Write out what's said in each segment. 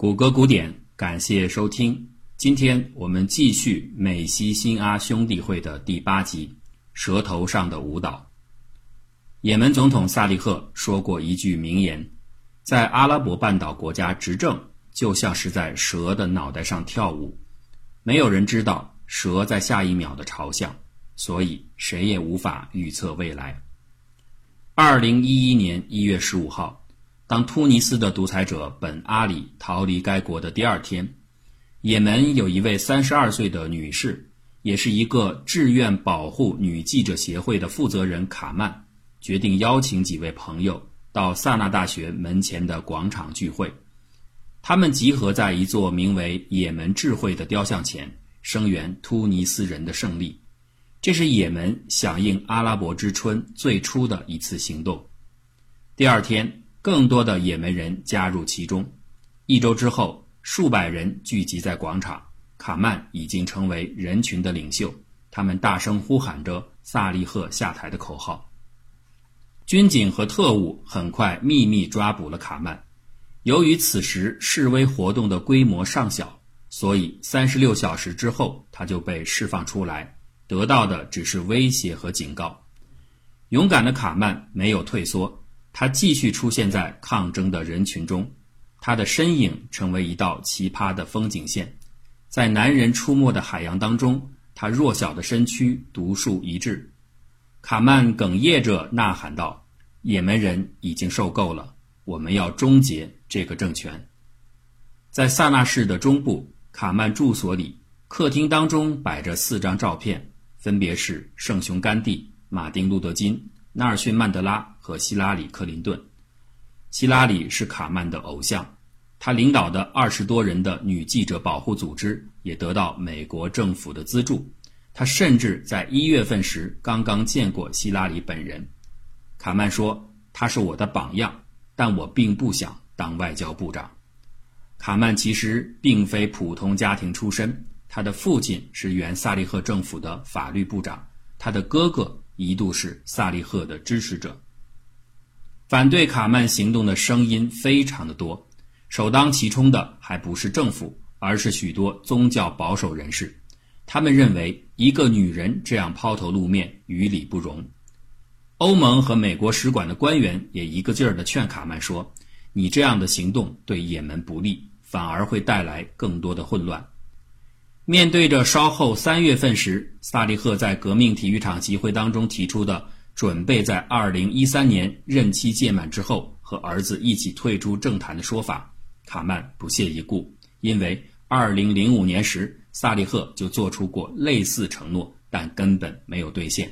谷歌古典，感谢收听。今天我们继续美西新阿兄弟会的第八集《舌头上的舞蹈》。也门总统萨利赫说过一句名言：“在阿拉伯半岛国家执政，就像是在蛇的脑袋上跳舞。没有人知道蛇在下一秒的朝向，所以谁也无法预测未来。”二零一一年一月十五号。当突尼斯的独裁者本阿里逃离该国的第二天，也门有一位三十二岁的女士，也是一个志愿保护女记者协会的负责人卡曼，决定邀请几位朋友到萨那大学门前的广场聚会。他们集合在一座名为“也门智慧”的雕像前，声援突尼斯人的胜利。这是也门响应阿拉伯之春最初的一次行动。第二天。更多的也门人加入其中。一周之后，数百人聚集在广场，卡曼已经成为人群的领袖。他们大声呼喊着“萨利赫下台”的口号。军警和特务很快秘密抓捕了卡曼。由于此时示威活动的规模尚小，所以三十六小时之后他就被释放出来，得到的只是威胁和警告。勇敢的卡曼没有退缩。他继续出现在抗争的人群中，他的身影成为一道奇葩的风景线。在男人出没的海洋当中，他弱小的身躯独树一帜。卡曼哽咽着呐喊道：“也门人已经受够了，我们要终结这个政权。”在萨那市的中部，卡曼住所里，客厅当中摆着四张照片，分别是圣雄甘地、马丁·路德·金。纳尔逊·曼德拉和希拉里·克林顿。希拉里是卡曼的偶像，他领导的二十多人的女记者保护组织也得到美国政府的资助。他甚至在一月份时刚刚见过希拉里本人。卡曼说：“他是我的榜样，但我并不想当外交部长。”卡曼其实并非普通家庭出身，他的父亲是原萨利赫政府的法律部长，他的哥哥。一度是萨利赫的支持者，反对卡曼行动的声音非常的多，首当其冲的还不是政府，而是许多宗教保守人士。他们认为一个女人这样抛头露面于理不容。欧盟和美国使馆的官员也一个劲儿地劝卡曼说：“你这样的行动对也门不利，反而会带来更多的混乱。”面对着稍后三月份时萨利赫在革命体育场集会当中提出的准备在二零一三年任期届满之后和儿子一起退出政坛的说法，卡曼不屑一顾，因为二零零五年时萨利赫就做出过类似承诺，但根本没有兑现。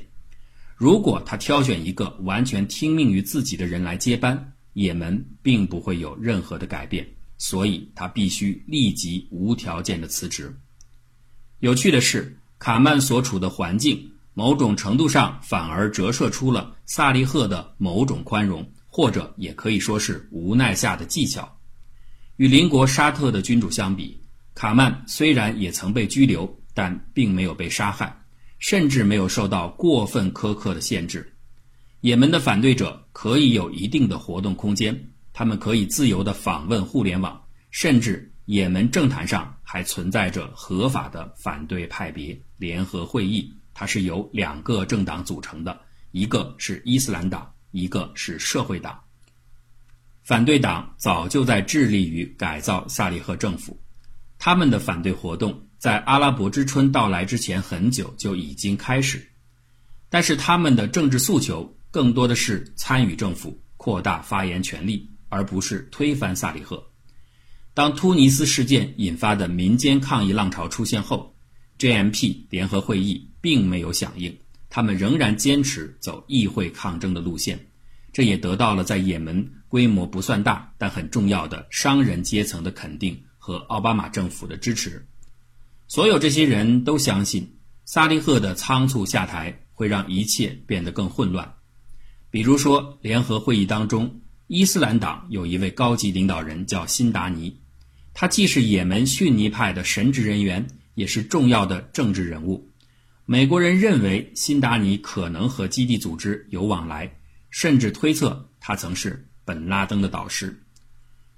如果他挑选一个完全听命于自己的人来接班，也门并不会有任何的改变，所以他必须立即无条件的辞职。有趣的是，卡曼所处的环境，某种程度上反而折射出了萨利赫的某种宽容，或者也可以说是无奈下的技巧。与邻国沙特的君主相比，卡曼虽然也曾被拘留，但并没有被杀害，甚至没有受到过分苛刻的限制。也门的反对者可以有一定的活动空间，他们可以自由地访问互联网，甚至。也门政坛上还存在着合法的反对派别联合会议，它是由两个政党组成的，一个是伊斯兰党，一个是社会党。反对党早就在致力于改造萨利赫政府，他们的反对活动在阿拉伯之春到来之前很久就已经开始，但是他们的政治诉求更多的是参与政府、扩大发言权利，而不是推翻萨利赫。当突尼斯事件引发的民间抗议浪潮出现后，JMP 联合会议并没有响应，他们仍然坚持走议会抗争的路线，这也得到了在也门规模不算大但很重要的商人阶层的肯定和奥巴马政府的支持。所有这些人都相信，萨利赫的仓促下台会让一切变得更混乱。比如说，联合会议当中，伊斯兰党有一位高级领导人叫辛达尼。他既是也门逊尼派的神职人员，也是重要的政治人物。美国人认为辛达尼可能和基地组织有往来，甚至推测他曾是本拉登的导师。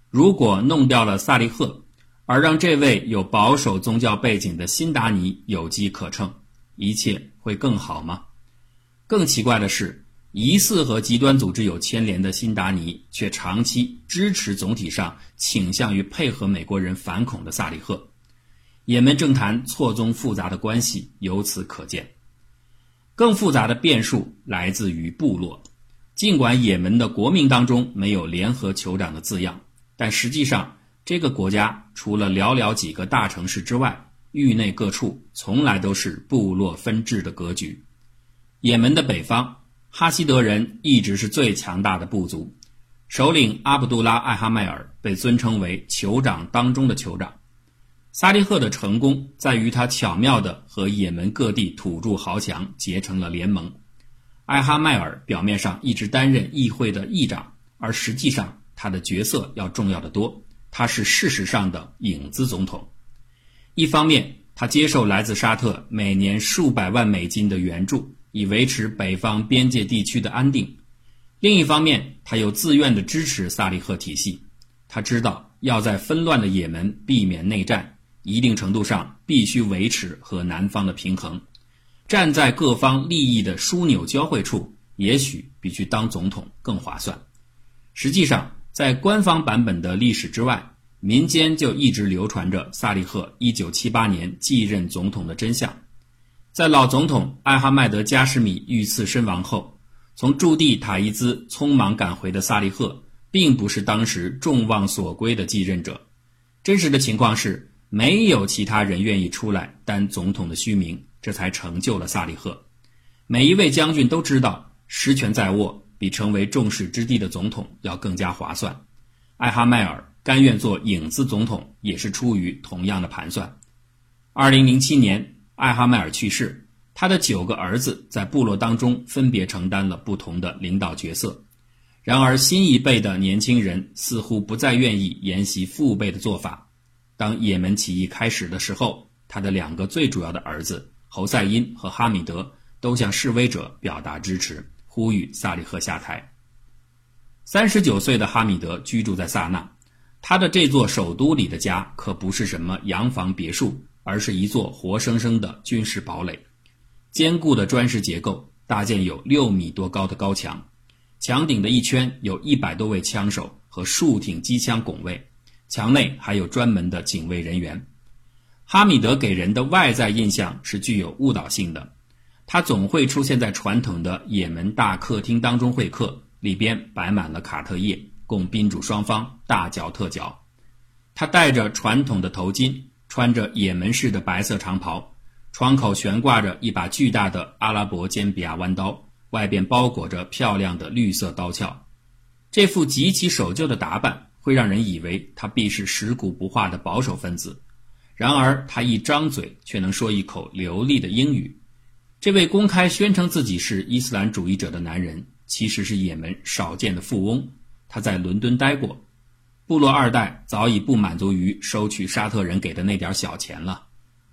如果弄掉了萨利赫，而让这位有保守宗教背景的辛达尼有机可乘，一切会更好吗？更奇怪的是，疑似和极端组织有牵连的辛达尼，却长期支持总体上倾向于配合美国人反恐的萨利赫。也门政坛错综复杂的关系由此可见。更复杂的变数来自于部落。尽管也门的国名当中没有“联合酋长”的字样，但实际上这个国家除了寥寥几个大城市之外，域内各处从来都是部落分治的格局。也门的北方，哈希德人一直是最强大的部族，首领阿卜杜拉·艾哈迈尔被尊称为酋长当中的酋长。萨利赫的成功在于他巧妙地和也门各地土著豪强结成了联盟。艾哈迈尔表面上一直担任议会的议长，而实际上他的角色要重要的多。他是事实上的影子总统。一方面，他接受来自沙特每年数百万美金的援助，以维持北方边界地区的安定；另一方面，他又自愿地支持萨利赫体系。他知道要在纷乱的也门避免内战。一定程度上必须维持和南方的平衡，站在各方利益的枢纽交汇处，也许比去当总统更划算。实际上，在官方版本的历史之外，民间就一直流传着萨利赫1978年继任总统的真相。在老总统艾哈迈德加什米遇刺身亡后，从驻地塔伊兹匆忙赶回的萨利赫，并不是当时众望所归的继任者。真实的情况是。没有其他人愿意出来担总统的虚名，这才成就了萨利赫。每一位将军都知道，实权在握比成为众矢之的的总统要更加划算。艾哈迈尔甘愿做影子总统，也是出于同样的盘算。二零零七年，艾哈迈尔去世，他的九个儿子在部落当中分别承担了不同的领导角色。然而，新一辈的年轻人似乎不再愿意沿袭父辈的做法。当也门起义开始的时候，他的两个最主要的儿子侯赛因和哈米德都向示威者表达支持，呼吁萨利赫下台。三十九岁的哈米德居住在萨那，他的这座首都里的家可不是什么洋房别墅，而是一座活生生的军事堡垒，坚固的砖石结构搭建有六米多高的高墙，墙顶的一圈有一百多位枪手和数挺机枪拱卫。墙内还有专门的警卫人员。哈米德给人的外在印象是具有误导性的，他总会出现在传统的也门大客厅当中会客，里边摆满了卡特叶，供宾主双方大嚼特嚼。他戴着传统的头巾，穿着也门式的白色长袍，窗口悬挂着一把巨大的阿拉伯尖比亚弯刀，外边包裹着漂亮的绿色刀鞘。这副极其守旧的打扮。会让人以为他必是食古不化的保守分子，然而他一张嘴却能说一口流利的英语。这位公开宣称自己是伊斯兰主义者的男人，其实是也门少见的富翁。他在伦敦待过，部落二代早已不满足于收取沙特人给的那点小钱了。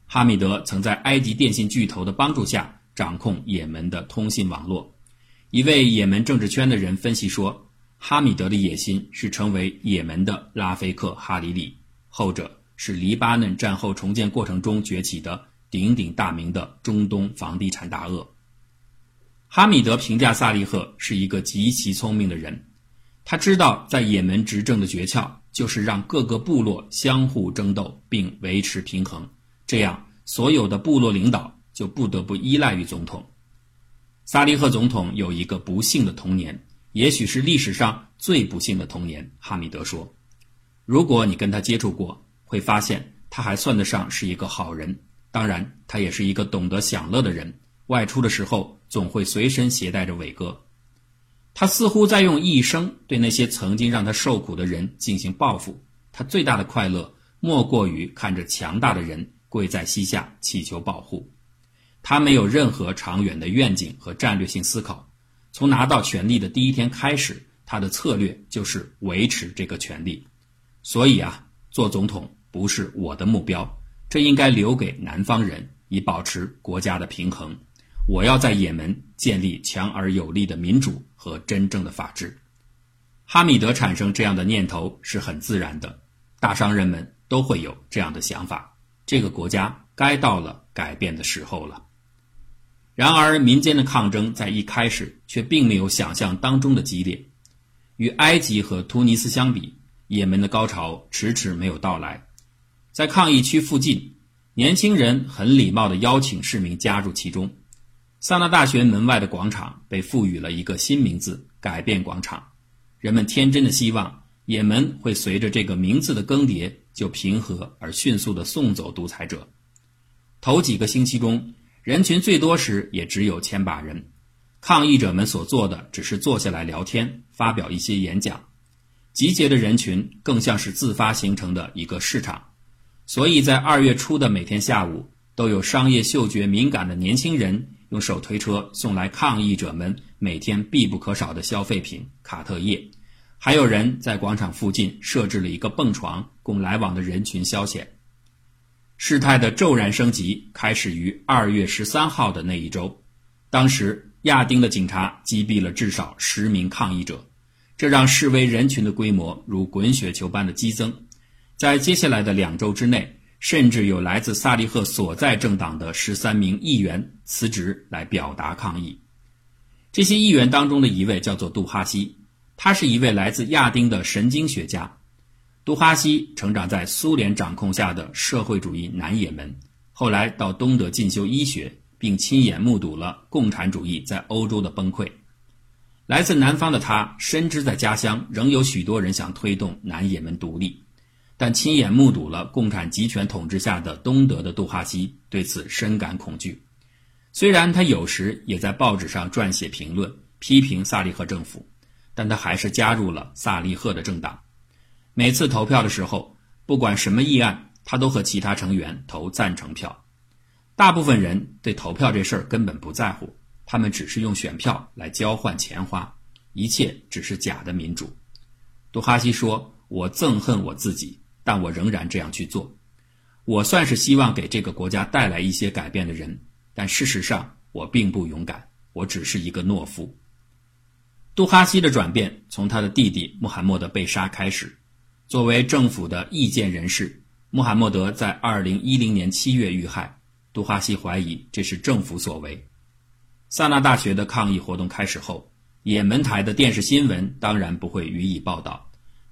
哈米德曾在埃及电信巨头的帮助下掌控也门的通信网络。一位也门政治圈的人分析说。哈米德的野心是成为也门的拉菲克·哈里里，后者是黎巴嫩战后重建过程中崛起的鼎鼎大名的中东房地产大鳄。哈米德评价萨利赫是一个极其聪明的人，他知道在也门执政的诀窍就是让各个部落相互争斗并维持平衡，这样所有的部落领导就不得不依赖于总统。萨利赫总统有一个不幸的童年。也许是历史上最不幸的童年，哈米德说：“如果你跟他接触过，会发现他还算得上是一个好人。当然，他也是一个懂得享乐的人。外出的时候，总会随身携带着伟哥。他似乎在用一生对那些曾经让他受苦的人进行报复。他最大的快乐，莫过于看着强大的人跪在膝下祈求保护。他没有任何长远的愿景和战略性思考。”从拿到权力的第一天开始，他的策略就是维持这个权力。所以啊，做总统不是我的目标，这应该留给南方人，以保持国家的平衡。我要在也门建立强而有力的民主和真正的法治。哈米德产生这样的念头是很自然的，大商人们都会有这样的想法。这个国家该到了改变的时候了。然而，民间的抗争在一开始却并没有想象当中的激烈。与埃及和突尼斯相比，也门的高潮迟迟没有到来。在抗议区附近，年轻人很礼貌地邀请市民加入其中。萨那大学门外的广场被赋予了一个新名字——改变广场。人们天真的希望，也门会随着这个名字的更迭，就平和而迅速地送走独裁者。头几个星期中，人群最多时也只有千把人。抗议者们所做的只是坐下来聊天，发表一些演讲。集结的人群更像是自发形成的一个市场。所以在二月初的每天下午，都有商业嗅觉敏感的年轻人。用手推车送来抗议者们每天必不可少的消费品卡特叶，还有人在广场附近设置了一个蹦床，供来往的人群消遣。事态的骤然升级开始于二月十三号的那一周，当时亚丁的警察击毙了至少十名抗议者，这让示威人群的规模如滚雪球般的激增，在接下来的两周之内。甚至有来自萨利赫所在政党的十三名议员辞职来表达抗议。这些议员当中的一位叫做杜哈西，他是一位来自亚丁的神经学家。杜哈西成长在苏联掌控下的社会主义南也门，后来到东德进修医学，并亲眼目睹了共产主义在欧洲的崩溃。来自南方的他深知，在家乡仍有许多人想推动南也门独立。但亲眼目睹了共产集权统治下的东德的杜哈西对此深感恐惧。虽然他有时也在报纸上撰写评论批评萨利赫政府，但他还是加入了萨利赫的政党。每次投票的时候，不管什么议案，他都和其他成员投赞成票。大部分人对投票这事儿根本不在乎，他们只是用选票来交换钱花，一切只是假的民主。杜哈西说：“我憎恨我自己。”但我仍然这样去做，我算是希望给这个国家带来一些改变的人，但事实上我并不勇敢，我只是一个懦夫。杜哈西的转变从他的弟弟穆罕默德被杀开始。作为政府的意见人士，穆罕默德在2010年7月遇害。杜哈西怀疑这是政府所为。萨那大学的抗议活动开始后，也门台的电视新闻当然不会予以报道。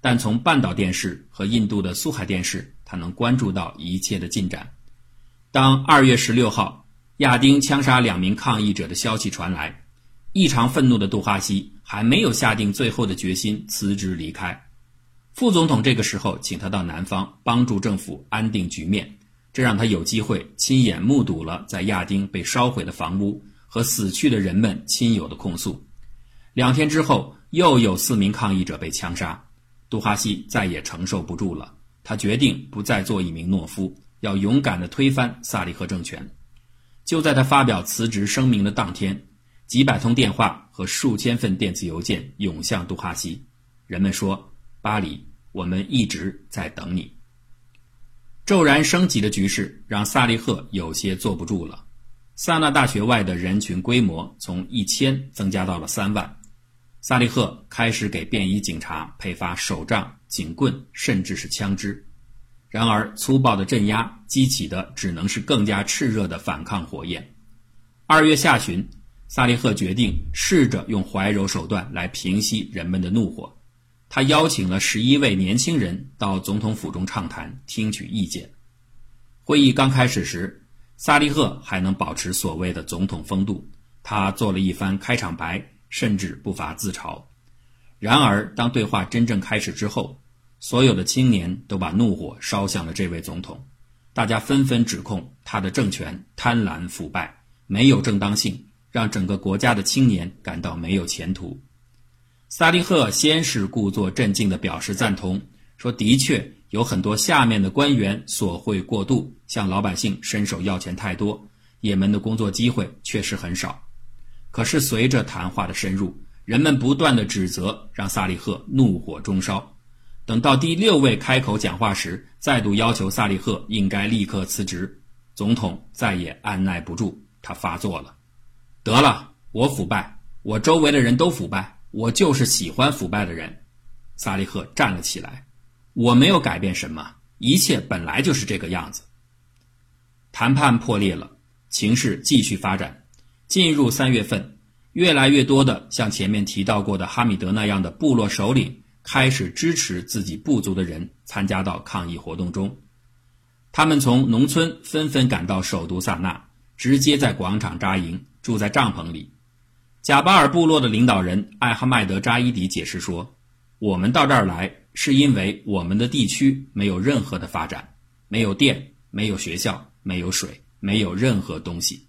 但从半岛电视和印度的苏海电视，他能关注到一切的进展。当二月十六号亚丁枪杀两名抗议者的消息传来，异常愤怒的杜哈西还没有下定最后的决心辞职离开。副总统这个时候请他到南方帮助政府安定局面，这让他有机会亲眼目睹了在亚丁被烧毁的房屋和死去的人们亲友的控诉。两天之后，又有四名抗议者被枪杀。杜哈西再也承受不住了，他决定不再做一名懦夫，要勇敢地推翻萨利赫政权。就在他发表辞职声明的当天，几百通电话和数千份电子邮件涌向杜哈西。人们说：“巴黎，我们一直在等你。”骤然升级的局势让萨利赫有些坐不住了。萨那大学外的人群规模从一千增加到了三万。萨利赫开始给便衣警察配发手杖、警棍，甚至是枪支。然而，粗暴的镇压激起的只能是更加炽热的反抗火焰。二月下旬，萨利赫决定试着用怀柔手段来平息人们的怒火。他邀请了十一位年轻人到总统府中畅谈，听取意见。会议刚开始时，萨利赫还能保持所谓的总统风度。他做了一番开场白。甚至不乏自嘲。然而，当对话真正开始之后，所有的青年都把怒火烧向了这位总统。大家纷纷指控他的政权贪婪腐败，没有正当性，让整个国家的青年感到没有前途。萨利赫先是故作镇静地表示赞同，说：“的确有很多下面的官员索贿过度，向老百姓伸手要钱太多，也门的工作机会确实很少。”可是，随着谈话的深入，人们不断的指责，让萨利赫怒火中烧。等到第六位开口讲话时，再度要求萨利赫应该立刻辞职。总统再也按耐不住，他发作了。得了，我腐败，我周围的人都腐败，我就是喜欢腐败的人。萨利赫站了起来：“我没有改变什么，一切本来就是这个样子。”谈判破裂了，情势继续发展。进入三月份，越来越多的像前面提到过的哈米德那样的部落首领开始支持自己部族的人参加到抗议活动中。他们从农村纷纷赶到首都萨那，直接在广场扎营，住在帐篷里。贾巴尔部落的领导人艾哈迈德扎伊迪解释说：“我们到这儿来是因为我们的地区没有任何的发展，没有电，没有学校。”没有水，没有任何东西。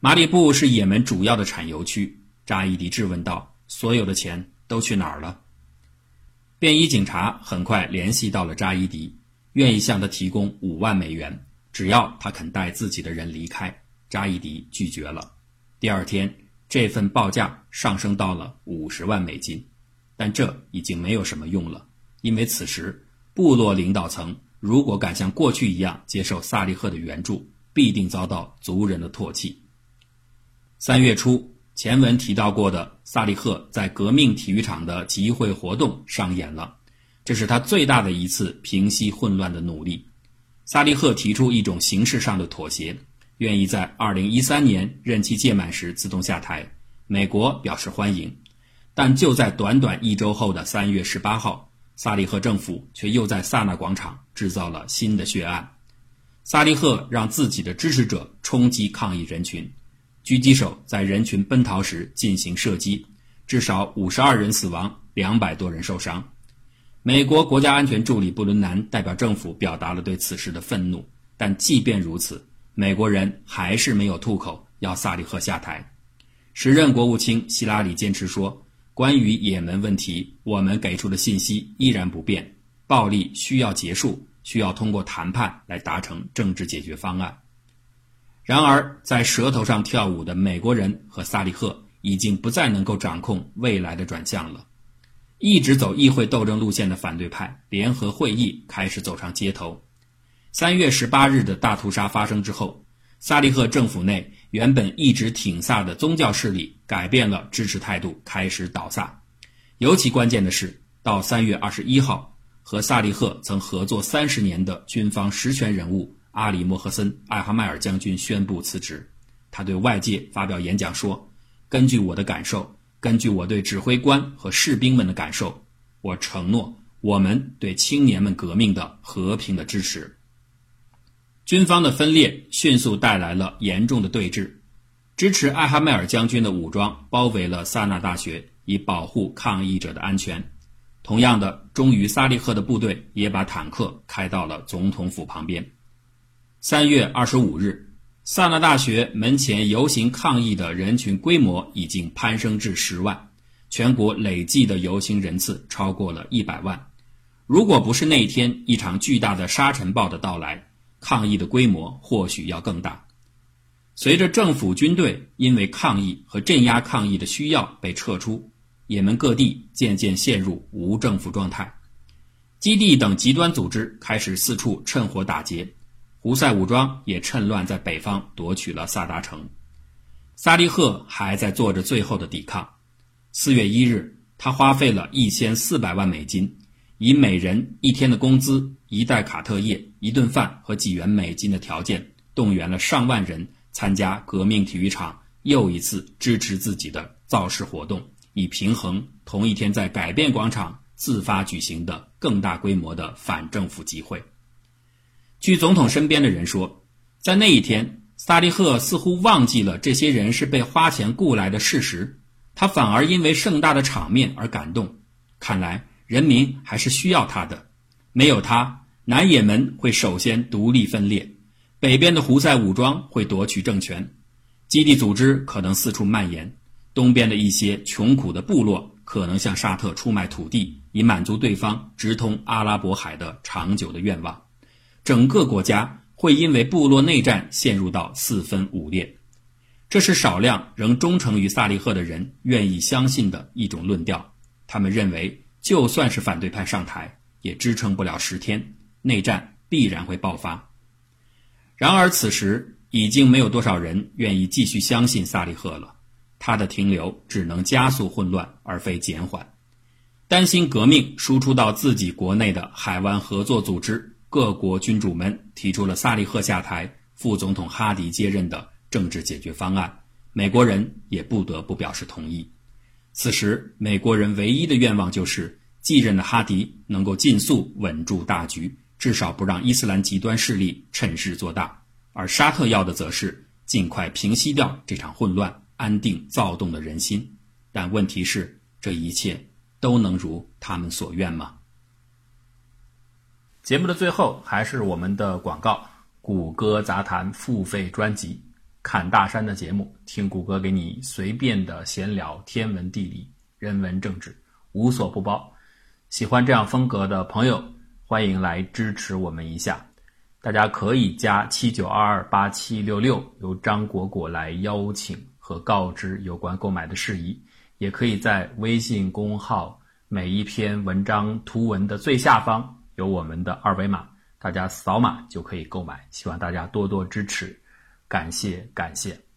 马里布是也门主要的产油区。扎伊迪质问道：“所有的钱都去哪儿了？”便衣警察很快联系到了扎伊迪，愿意向他提供五万美元，只要他肯带自己的人离开。扎伊迪拒绝了。第二天，这份报价上升到了五十万美金，但这已经没有什么用了，因为此时部落领导层。如果敢像过去一样接受萨利赫的援助，必定遭到族人的唾弃。三月初，前文提到过的萨利赫在革命体育场的集会活动上演了，这是他最大的一次平息混乱的努力。萨利赫提出一种形式上的妥协，愿意在2013年任期届满时自动下台。美国表示欢迎，但就在短短一周后的3月18号。萨利赫政府却又在萨那广场制造了新的血案。萨利赫让自己的支持者冲击抗议人群，狙击手在人群奔逃时进行射击，至少五十二人死亡，两百多人受伤。美国国家安全助理布伦南代表政府表达了对此事的愤怒，但即便如此，美国人还是没有吐口要萨利赫下台。时任国务卿希拉里坚持说。关于也门问题，我们给出的信息依然不变：暴力需要结束，需要通过谈判来达成政治解决方案。然而，在舌头上跳舞的美国人和萨利赫已经不再能够掌控未来的转向了。一直走议会斗争路线的反对派联合会议开始走上街头。三月十八日的大屠杀发生之后，萨利赫政府内。原本一直挺萨的宗教势力改变了支持态度，开始倒萨。尤其关键的是，到三月二十一号，和萨利赫曾合作三十年的军方实权人物阿里莫赫森·艾哈迈尔将军宣布辞职。他对外界发表演讲说：“根据我的感受，根据我对指挥官和士兵们的感受，我承诺我们对青年们革命的和平的支持。”军方的分裂迅速带来了严重的对峙，支持艾哈迈尔将军的武装包围了萨那大学，以保护抗议者的安全。同样的，忠于萨利赫的部队也把坦克开到了总统府旁边。三月二十五日，萨那大学门前游行抗议的人群规模已经攀升至十万，全国累计的游行人次超过了一百万。如果不是那天一场巨大的沙尘暴的到来，抗议的规模或许要更大。随着政府军队因为抗议和镇压抗议的需要被撤出，也门各地渐渐陷入无政府状态。基地等极端组织开始四处趁火打劫，胡塞武装也趁乱在北方夺取了萨达城。萨利赫还在做着最后的抵抗。四月一日，他花费了一千四百万美金。以每人一天的工资、一袋卡特叶、一顿饭和几元美金的条件，动员了上万人参加革命体育场又一次支持自己的造势活动，以平衡同一天在改变广场自发举行的更大规模的反政府集会。据总统身边的人说，在那一天，萨利赫似乎忘记了这些人是被花钱雇来的事实，他反而因为盛大的场面而感动。看来。人民还是需要他的，没有他，南也门会首先独立分裂，北边的胡塞武装会夺取政权，基地组织可能四处蔓延，东边的一些穷苦的部落可能向沙特出卖土地，以满足对方直通阿拉伯海的长久的愿望，整个国家会因为部落内战陷入到四分五裂，这是少量仍忠诚于萨利赫的人愿意相信的一种论调，他们认为。就算是反对派上台，也支撑不了十天，内战必然会爆发。然而，此时已经没有多少人愿意继续相信萨利赫了。他的停留只能加速混乱，而非减缓。担心革命输出到自己国内的海湾合作组织各国君主们提出了萨利赫下台、副总统哈迪接任的政治解决方案，美国人也不得不表示同意。此时，美国人唯一的愿望就是继任的哈迪能够尽速稳住大局，至少不让伊斯兰极端势力趁势做大。而沙特要的则是尽快平息掉这场混乱，安定躁动的人心。但问题是，这一切。都能如他们所愿吗？节目的最后还是我们的广告：谷歌杂谈付费专辑，侃大山的节目，听谷歌给你随便的闲聊天文地理、人文政治，无所不包。喜欢这样风格的朋友，欢迎来支持我们一下。大家可以加七九二二八七六六，由张果果来邀请和告知有关购买的事宜。也可以在微信公号每一篇文章图文的最下方有我们的二维码，大家扫码就可以购买。希望大家多多支持，感谢感谢。